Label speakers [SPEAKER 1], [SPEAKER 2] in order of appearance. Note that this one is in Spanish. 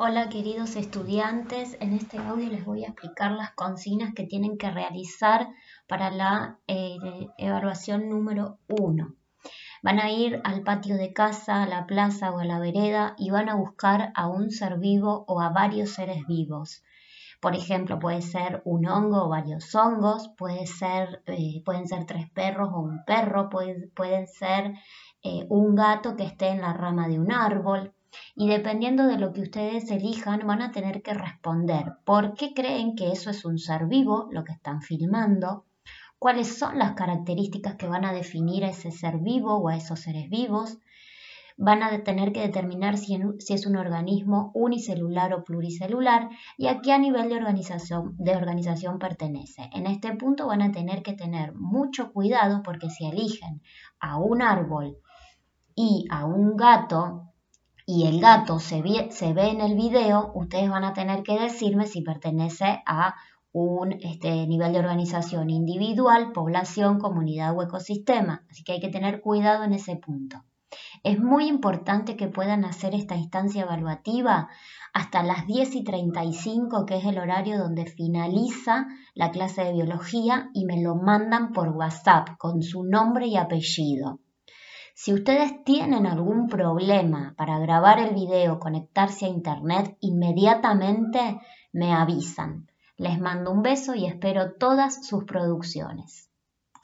[SPEAKER 1] Hola queridos estudiantes, en este audio les voy a explicar las consignas que tienen que realizar para la eh, evaluación número 1. Van a ir al patio de casa, a la plaza o a la vereda y van a buscar a un ser vivo o a varios seres vivos. Por ejemplo, puede ser un hongo o varios hongos, eh, pueden ser tres perros o un perro, pueden ser eh, un gato que esté en la rama de un árbol, y dependiendo de lo que ustedes elijan van a tener que responder por qué creen que eso es un ser vivo, lo que están filmando, cuáles son las características que van a definir a ese ser vivo o a esos seres vivos, van a tener que determinar si, es un organismo unicelular o pluricelular y a qué nivel de organización, de organización pertenece. En este punto van a tener que tener mucho cuidado porque si eligen a un árbol y a un gato y el gato se ve, en el video, ustedes van a tener que decirme si pertenece a un este, nivel de organización individual, población, comunidad o ecosistema. Así que hay que tener cuidado en ese punto. Es muy importante que puedan hacer esta instancia evaluativa hasta las 10 y 35, que es el horario donde finaliza la clase de biología, y me lo mandan por WhatsApp con su nombre y apellido. Si ustedes tienen algún problema para grabar el video, conectarse a internet, inmediatamente me avisan. Les mando un beso y espero todas sus producciones.